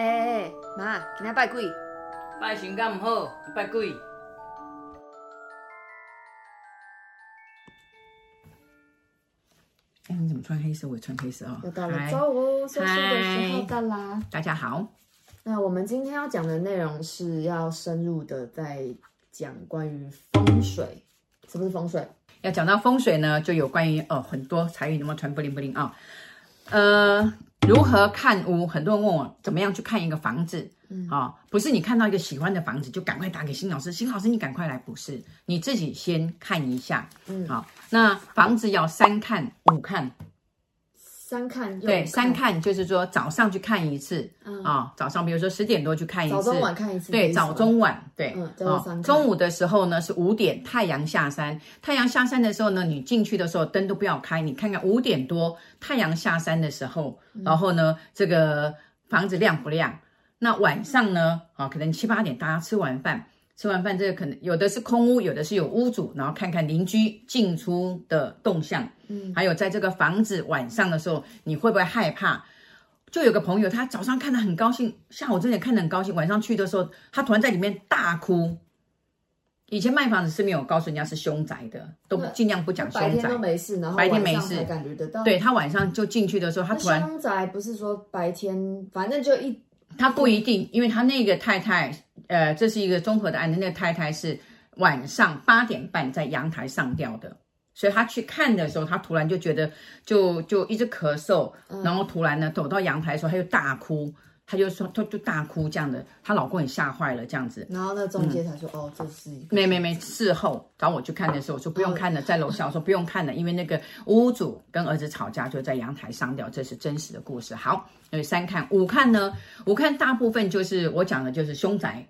哎哎哎，妈，今天拜鬼？拜神敢唔好，拜鬼。哎，你怎么穿黑色？我也穿黑色哦。又到了周五休息的时候到啦。大家好，那我们今天要讲的内容是要深入的在讲关于风水。什么是风水？要讲到风水呢，就有关于哦很多财运能不能传不灵不灵啊？呃。如何看屋？很多人问我怎么样去看一个房子，嗯，啊、哦，不是你看到一个喜欢的房子就赶快打给新老师，新老师你赶快来，不是，你自己先看一下，嗯，好，那房子要三看五看。三看对，三看就是说早上去看一次，啊、嗯哦，早上比如说十点多去看一次，早中晚看一次，对，早中晚，对，嗯。中午的时候呢是五点，太阳下山，太阳下山的时候呢，你进去的时候灯都不要开，你看看五点多太阳下山的时候，然后呢，这个房子亮不亮？那晚上呢，啊、哦，可能七八点大家吃完饭。吃完饭，这个可能有的是空屋，有的是有屋主，然后看看邻居进出的动向，嗯，还有在这个房子晚上的时候，你会不会害怕？就有个朋友，他早上看得很高兴，下午真的看得很高兴，晚上去的时候，他突然在里面大哭。以前卖房子是没有告诉人家是凶宅的，都尽量不讲凶宅。白天都没事，然后白天没事，感觉得到。对，他晚上就进去的时候，他突然凶宅不是说白天，反正就一。他不一定，因为他那个太太，呃，这是一个综合的案子。那个太太是晚上八点半在阳台上吊的，所以她去看的时候，她突然就觉得就就一直咳嗽，然后突然呢走到阳台的时候，她就大哭。她就说，她就大哭这样的，她老公也吓坏了这样子。然后那中介才说，嗯、哦，这是一个没没没。事后找我去看的时候，我说不用看了，在楼下我说不用看了，因为那个屋主跟儿子吵架，就在阳台上吊，这是真实的故事。好，所以三看五看呢，五看大部分就是我讲的就是凶宅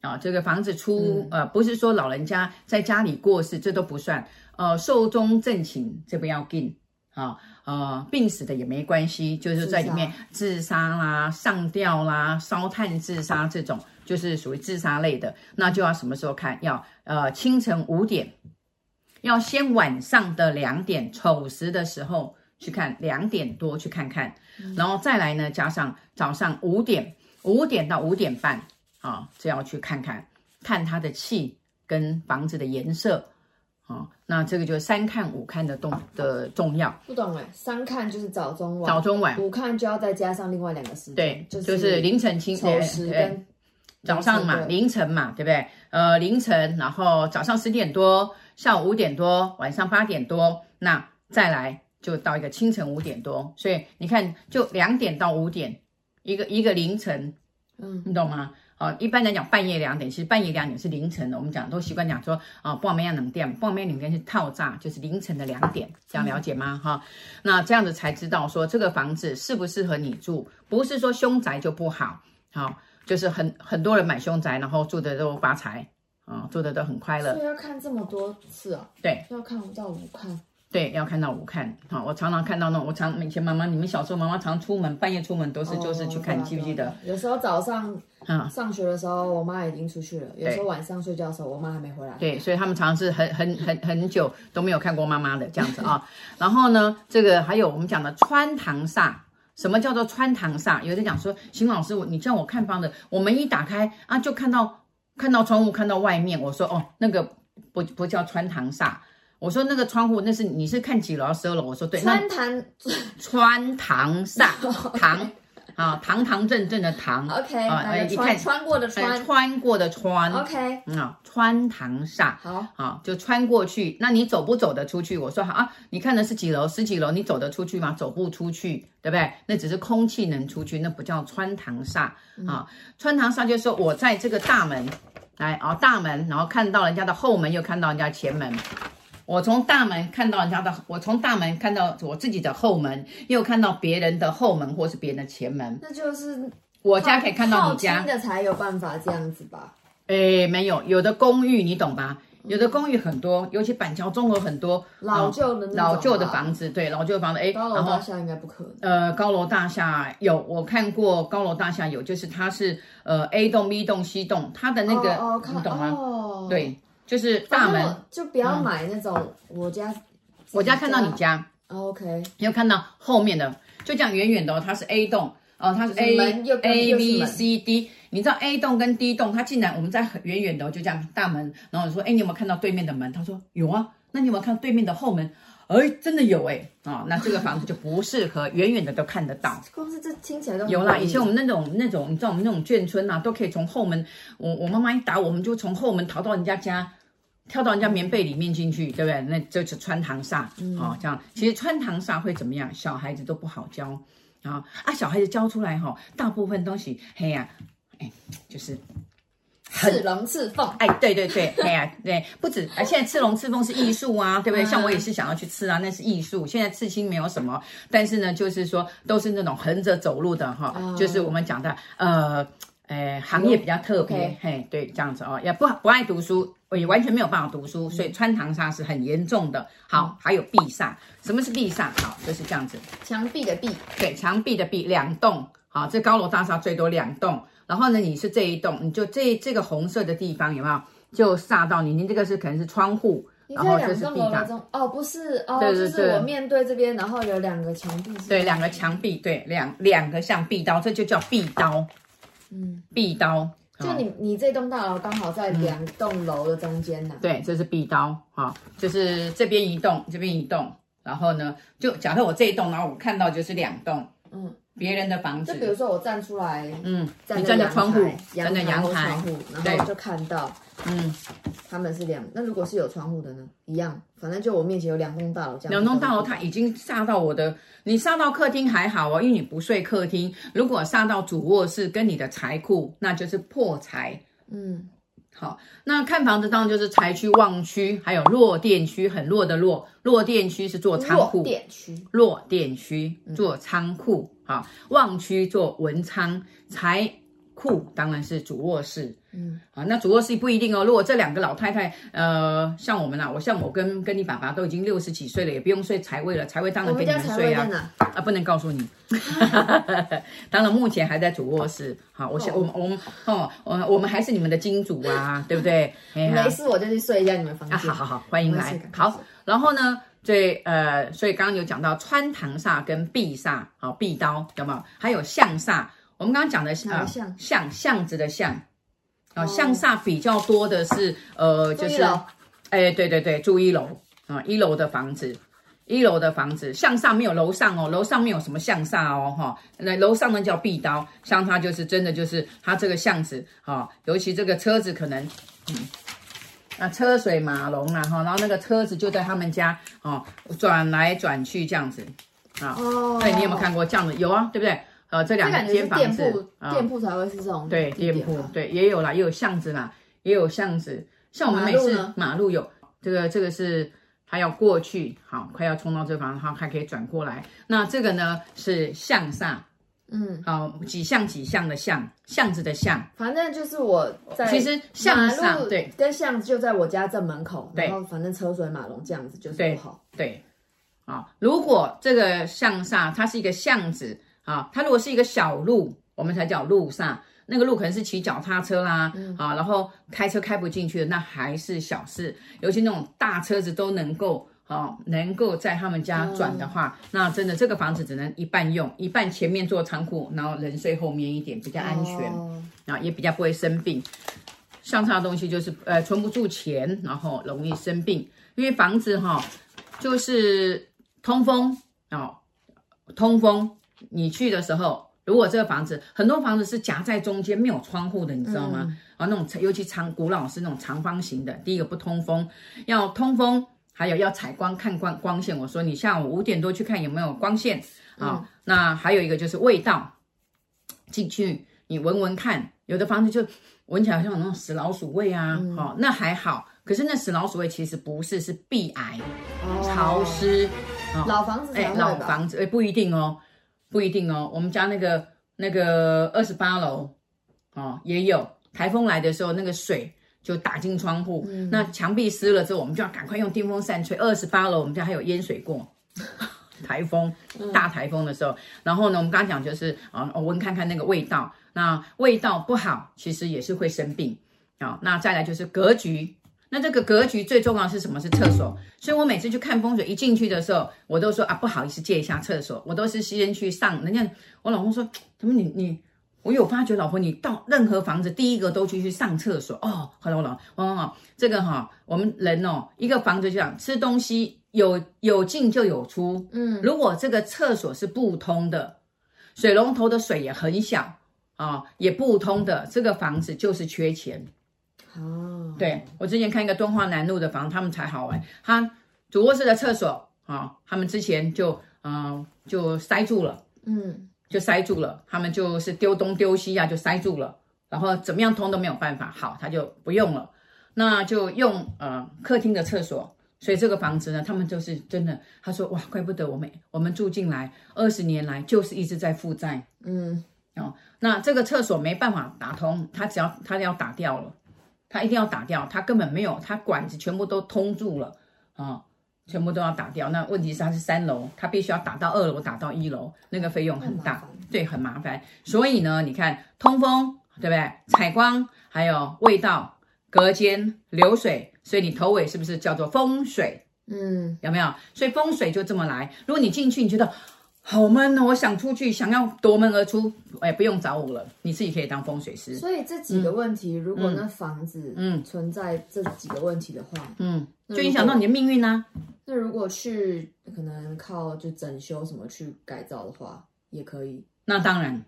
啊，这个房子出、嗯、呃，不是说老人家在家里过世，这都不算。呃，寿终正寝这不要紧。啊，呃，病死的也没关系，就是在里面自杀啦、上吊啦、烧炭自杀这种，就是属于自杀类的，那就要什么时候看？要呃清晨五点，要先晚上的两点丑时的时候去看，两点多去看看，然后再来呢，加上早上五点，五点到五点半啊，这要去看看，看它的气跟房子的颜色。啊，那这个就是三看五看的动的重要。不懂哎，三看就是早中晚，早中晚，五看就要再加上另外两个时间，对，就是凌晨清晨时跟早上嘛，凌晨嘛，对不对？呃，凌晨，然后早上十点多，下午五点多，晚上八点多，那再来就到一个清晨五点多，所以你看，就两点到五点，一个一个凌晨，嗯，你懂吗？哦，一般来讲，半夜两点，其实半夜两点是凌晨的。我们讲都习惯讲说，啊，半夜两点，半夜两点是套炸，就是凌晨的两点，这样了解吗？哈、嗯，那这样子才知道说这个房子适不适合你住，不是说凶宅就不好，好，就是很很多人买凶宅，然后住的都发财，啊，住的都很快乐。所以要看这么多次啊？对，要看五到五看。对，要看到我看，好，我常常看到那种，我常以前妈妈，你们小时候妈妈常出门，半夜出门都是就是去看，哦、记不记得？有时候早上啊上学的时候，我妈已经出去了；有时候晚上睡觉的时候，我妈还没回来。对，所以他们常常是很很很很久都没有看过妈妈的这样子啊。然后呢，这个还有我们讲的穿堂煞，什么叫做穿堂煞？有人讲说，邢老师，我你叫我看房的，我门一打开啊，就看到看到窗户，看到外面。我说哦，那个不不叫穿堂煞。我说那个窗户，那是你是看几楼十二楼？我说对，穿堂穿堂煞 堂啊，堂堂正正的堂。OK 啊，你看穿过的穿，穿过的穿。OK 啊，穿堂煞。好啊，就穿过去。那你走不走得出去？我说好啊，你看的是几楼？十几楼？你走得出去吗？走不出去，对不对？那只是空气能出去，那不叫穿堂煞啊。穿堂煞就是说我在这个大门来啊，大门，然后看到人家的后门，又看到人家前门。我从大门看到人家的，我从大门看到我自己的后门，又看到别人的后门或是别人的前门，那就是我家可以看到你家的才有办法这样子吧？哎，没有，有的公寓你懂吧？有的公寓很多，尤其板桥综合很多老旧的老旧的房子，对，老旧的房子，哎，高楼大厦应该不可能。呃，高楼大厦有，我看过高楼大厦有，就是它是呃 A 栋、B 栋、C 栋，它的那个、哦哦、你懂吗？哦、对。就是大门，就不要买那种我家，嗯、我家看到你家，哦，OK，你有看到后面的，就这样远远的哦，它是 A 栋，哦，它是就是 A 门又跟 A B 门。C D，你知道 A 栋跟 D 栋，它竟然我们在很远远的就这样大门，然后你说，哎，你有没有看到对面的门？他说有啊，那你有没有看到对面的后门？哎，真的有哎，啊、哦，那这个房子就不适合，远远的都看得到。光是这听起来都有啦，以前我们那种那种，你知道我们那种眷村啊，都可以从后门，我我妈妈一打我们就从后门逃到人家家。跳到人家棉被里面进去，对不对？那就是穿堂煞，嗯、哦，这样其实穿堂煞会怎么样？小孩子都不好教啊啊！小孩子教出来哈、哦，大部分东西嘿呀、啊，哎，就是刺龙刺凤，哎，对对对，嘿呀、啊，对，不止哎！现在刺龙刺凤是艺术啊，对不对？像我也是想要去刺啊，那是艺术。现在刺青没有什么，但是呢，就是说都是那种横着走路的哈、哦，就是我们讲的呃。呃，行业比较特别.嘿，对，这样子哦，也不不爱读书，也完全没有办法读书，嗯、所以穿堂煞是很严重的。好，嗯、还有壁煞，什么是壁煞？好，就是这样子，墙壁的壁，对，墙壁的壁，两栋，好，这高楼大厦最多两栋，然后呢，你是这一栋，你就这这个红色的地方有没有？就煞到你，你这个是可能是窗户，然后这是壁煞。哦，不是，哦，对对对，就是我面对这边，然后有两个墙壁，对，两个墙壁，对，两两个像壁刀，这就叫壁刀。嗯，壁刀，就你你这栋大楼刚好在两栋楼的中间呢、啊嗯。对，这是壁刀，哈，就是这边一栋，这边一栋，然后呢，就假设我这一栋，然后我看到就是两栋，嗯，别人的房子。就比如说我站出来，嗯，站你站在窗户，站在阳台，窗户，然后就看到。嗯，他们是两，那如果是有窗户的呢？一样，反正就我面前有两栋大楼这样。两栋大楼，它已经煞到我的，你煞到客厅还好哦，因为你不睡客厅。如果煞到主卧室跟你的财库，那就是破财。嗯，好，那看房子当然就是财区、旺区，还有弱电区，很弱的弱，弱电区是做仓库。弱电区，弱电区做仓库，好，旺区做文昌，财库当然是主卧室。嗯，啊，那主卧室不一定哦。如果这两个老太太，呃，像我们啊，我像我跟跟你爸爸都已经六十几岁了，也不用睡财位了，财位当然给你们睡啊。啊，不能告诉你。当然目前还在主卧室。好，我想、哦、我们我们哦，我我们还是你们的金主啊，对不对？没事，我就去睡一下你们房间。啊，好好好，欢迎来。好，然后呢，最呃，所以刚刚有讲到穿堂煞跟壁煞，好，壁刀有没有？还有向煞，我们刚刚讲的是啊，巷？巷子的巷。啊，向煞比较多的是，呃，就是，哎，对对对，住一楼。啊，一楼的房子，一楼的房子，向上没有楼上哦，楼上没有什么向煞哦，哈，那楼上呢叫壁刀，像它就是真的就是它这个巷子啊，尤其这个车子可能，嗯，那车水马龙啊，哈，然后那个车子就在他们家哦，转来转去这样子啊，哦，对，你有没有看过这样子？有啊，对不对？呃，这两间房子，店铺才会是这种。对，店铺，对，也有啦，也有巷子啦，也有巷子。像我们每次马路有这个，这个是他要过去，好，快要冲到这房子，它还可以转过来。那这个呢是向上，嗯，好，几巷几巷的巷，巷子的巷。反正就是我在，其实巷上对，跟巷子就在我家正门口，然后反正车水马龙这样子就是不好。对，啊，如果这个巷上它是一个巷子。啊，它如果是一个小路，我们才叫路上。那个路可能是骑脚踏车啦，嗯、啊，然后开车开不进去的，那还是小事。尤其那种大车子都能够，啊，能够在他们家转的话，嗯、那真的这个房子只能一半用，一半前面做仓库，然后人睡后面一点，比较安全，哦、啊，也比较不会生病。相差的东西就是，呃，存不住钱，然后容易生病，因为房子哈，就是通风啊，通风。你去的时候，如果这个房子很多房子是夹在中间没有窗户的，你知道吗？嗯、啊，那种尤其长古老是那种长方形的，第一个不通风，要通风，还有要采光看光光线。我说你下午五点多去看有没有光线啊？嗯、那还有一个就是味道，进去你闻闻看，有的房子就闻起来好像有那种死老鼠味啊，嗯、哦，那还好，可是那死老鼠味其实不是，是壁癌，哦、潮湿，哦、老房子哎，老房子哎，不一定哦。不一定哦，我们家那个那个二十八楼哦，也有。台风来的时候，那个水就打进窗户，嗯、那墙壁湿了之后，我们就要赶快用电风扇吹。二十八楼我们家还有淹水过，台风大台风的时候，嗯、然后呢，我们刚刚讲就是啊，我闻看看那个味道，那味道不好，其实也是会生病。啊、哦。那再来就是格局，那这个格局最重要的是什么？是厕所。所以我每次去看风水，一进去的时候，我都说啊，不好意思，借一下厕所。我都是先去上。人家我老公说，怎么你你，我有发觉，老婆你到任何房子，第一个都去去上厕所哦。好了，我老公，哦哦，这个哈，我们人哦，一个房子就这样，吃东西有有进就有出。嗯，如果这个厕所是不通的，水龙头的水也很小啊，也不通的，这个房子就是缺钱。哦，对，我之前看一个敦化南路的房，他们才好玩。他主卧室的厕所啊，他们之前就嗯、呃、就塞住了，嗯，就塞住了。他们就是丢东丢西呀、啊，就塞住了。然后怎么样通都没有办法，好，他就不用了。那就用呃客厅的厕所。所以这个房子呢，他们就是真的。他说哇，怪不得我们我们住进来二十年来就是一直在负债，嗯哦，那这个厕所没办法打通，他只要他要打掉了。他一定要打掉，他根本没有，他管子全部都通住了啊、哦，全部都要打掉。那问题是他是三楼，他必须要打到二楼，打到一楼，那个费用很大，很对，很麻烦。所以呢，你看通风对不对？采光还有味道、隔间、流水，所以你头尾是不是叫做风水？嗯，有没有？所以风水就这么来。如果你进去，你觉得。好闷哦！我想出去，想要夺门而出，哎，不用找我了，你自己可以当风水师。所以这几个问题，嗯、如果那房子嗯存在这几个问题的话，嗯，就影响到你的命运呢、啊。那如果去可能靠就整修什么去改造的话，也可以。那当然。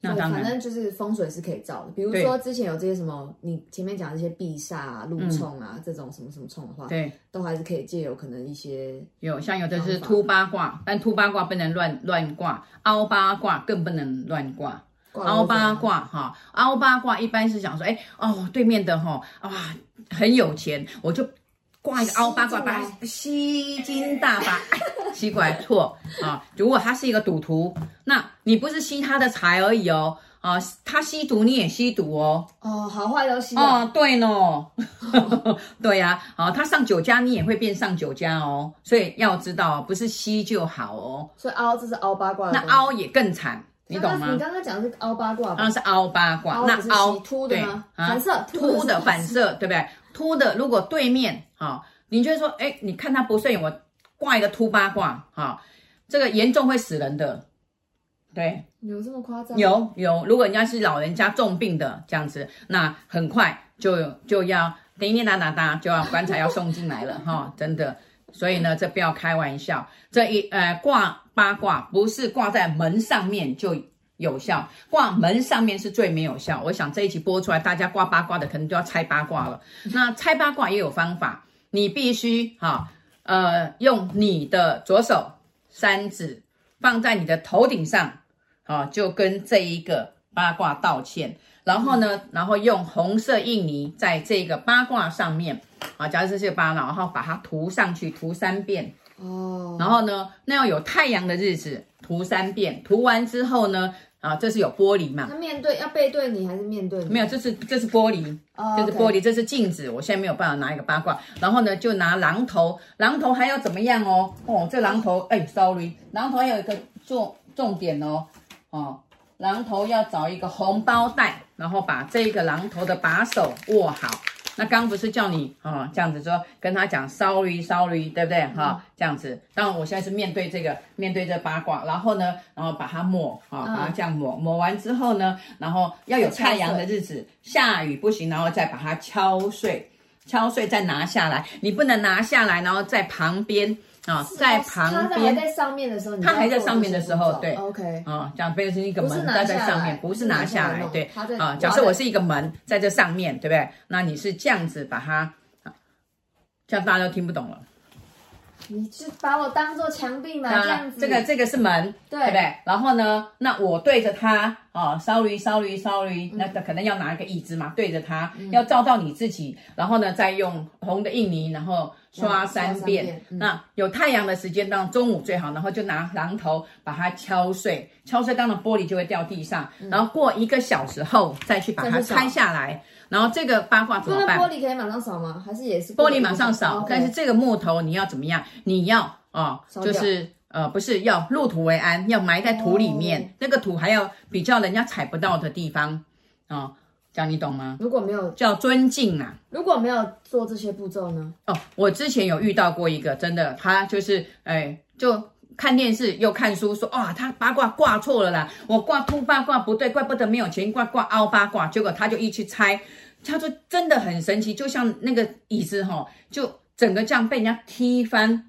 那反正就是风水是可以照的，比如说之前有这些什么，你前面讲这些避煞啊、路冲啊、嗯、这种什么什么冲的话，对，都还是可以借有可能一些有，像有的是凸八卦，但凸八卦不能乱乱挂，凹八卦更不能乱 挂，凹八卦哈，凹八卦一般是讲说，哎哦，对面的哈啊很有钱，我就。挂一个凹八卦，把吸金大法，吸过来错啊！如果他是一个赌徒，那你不是吸他的财而已哦，啊，他吸毒你也吸毒哦，哦，好坏都吸哦，对呢，对呀，啊，他上酒家你也会变上酒家哦，所以要知道不是吸就好哦，所以凹这是凹八卦，那凹也更惨，你懂吗？你刚刚讲的是凹八卦，那是凹八卦，那凹凸的吗？反射凸的反射，对不对？凸的，如果对面啊，你就说，哎，你看他不顺眼，我挂一个凸八卦，哈，这个严重会死人的，对，有这么夸张？有有，如果人家是老人家重病的这样子，那很快就就要叮叮当当当，就要棺材要送进来了，哈，真的，所以呢，这不要开玩笑，这一呃挂八卦不是挂在门上面就。有效挂门上面是最没有效。我想这一集播出来，大家挂八卦的可能就要拆八卦了。那拆八卦也有方法，你必须哈呃用你的左手三指放在你的头顶上啊，就跟这一个八卦道歉。然后呢，然后用红色印泥在这个八卦上面啊，假如这些八卦，然后把它涂上去，涂三遍哦。然后呢，那要有太阳的日子涂三遍，涂完之后呢。啊，这是有玻璃嘛？它面对要背对你还是面对你？没有，这是这是玻璃，哦、这是玻璃这是镜子。我现在没有办法拿一个八卦，然后呢，就拿榔头，榔头还要怎么样哦？哦，这榔头，哎，sorry，榔头还有一个重重点哦，哦，榔头要找一个红包袋，然后把这个榔头的把手握好。那刚不是叫你啊、哦、这样子说，跟他讲 sorry sorry，对不对哈、哦？这样子，当然我现在是面对这个面对这八卦，然后呢，然后把它抹啊、哦，把它这样抹，抹完之后呢，然后要有太阳的日子，下雨不行，然后再把它敲碎，敲碎再拿下来，你不能拿下来，然后在旁边。啊、哦，在旁边，在上面的时候，它还在上面的时候，对，OK，啊，这样变成一个门，在在上面，不是拿下来，对，啊，假设我是一个门在这上面，对不对？那你是这样子把它，这样大家都听不懂了。你是把我当做墙壁吗？这样子，这个这个是门，对不对？然后呢，那我对着它，哦，sorry，sorry，sorry，那可能要拿一个椅子嘛，对着它，嗯，要照到你自己，然后呢，再用红的印泥，然后刷三遍。那有太阳的时间，当中午最好，然后就拿榔头把它敲碎，敲碎，当然玻璃就会掉地上，嗯。然后过一个小时后再去把它拆下来。然后这个八卦怎么办？玻璃可以马上扫吗？还是也是玻璃马上扫？但是这个木头你要怎么样？你要啊、哦，就是呃，不是要入土为安，要埋在土里面，那个土还要比较人家踩不到的地方啊、哦，这样你懂吗？如果没有叫尊敬啊，如果没有做这些步骤呢？哦，我之前有遇到过一个，真的，他就是哎，就看电视又看书，说哇，他八卦挂错了啦，我挂凸八卦不对，怪不得没有钱，挂挂凹八卦，结果他就一去猜，他说真的很神奇，就像那个椅子哈、哦，就整个这样被人家踢翻。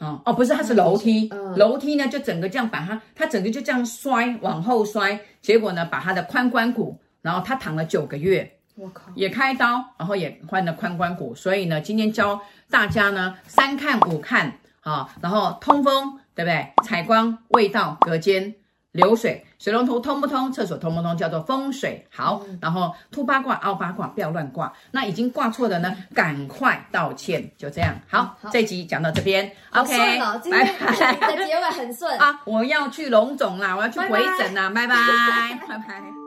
哦哦，不是，它是楼梯，嗯、楼梯呢就整个这样把它，它整个就这样摔，往后摔，结果呢把他的髋关骨，然后他躺了九个月，我靠，也开刀，然后也换了髋关骨，所以呢今天教大家呢三看五看啊、哦，然后通风对不对？采光、味道、隔间。流水，水龙头通不通？厕所通不通？叫做风水好。嗯、然后凸八卦、凹八卦，不要乱挂。那已经挂错的呢，赶快道歉。就这样，好，这集讲到这边，OK，拜拜。的结尾很顺 啊！我要去龙总啦，我要去回诊啦，拜拜。拜拜。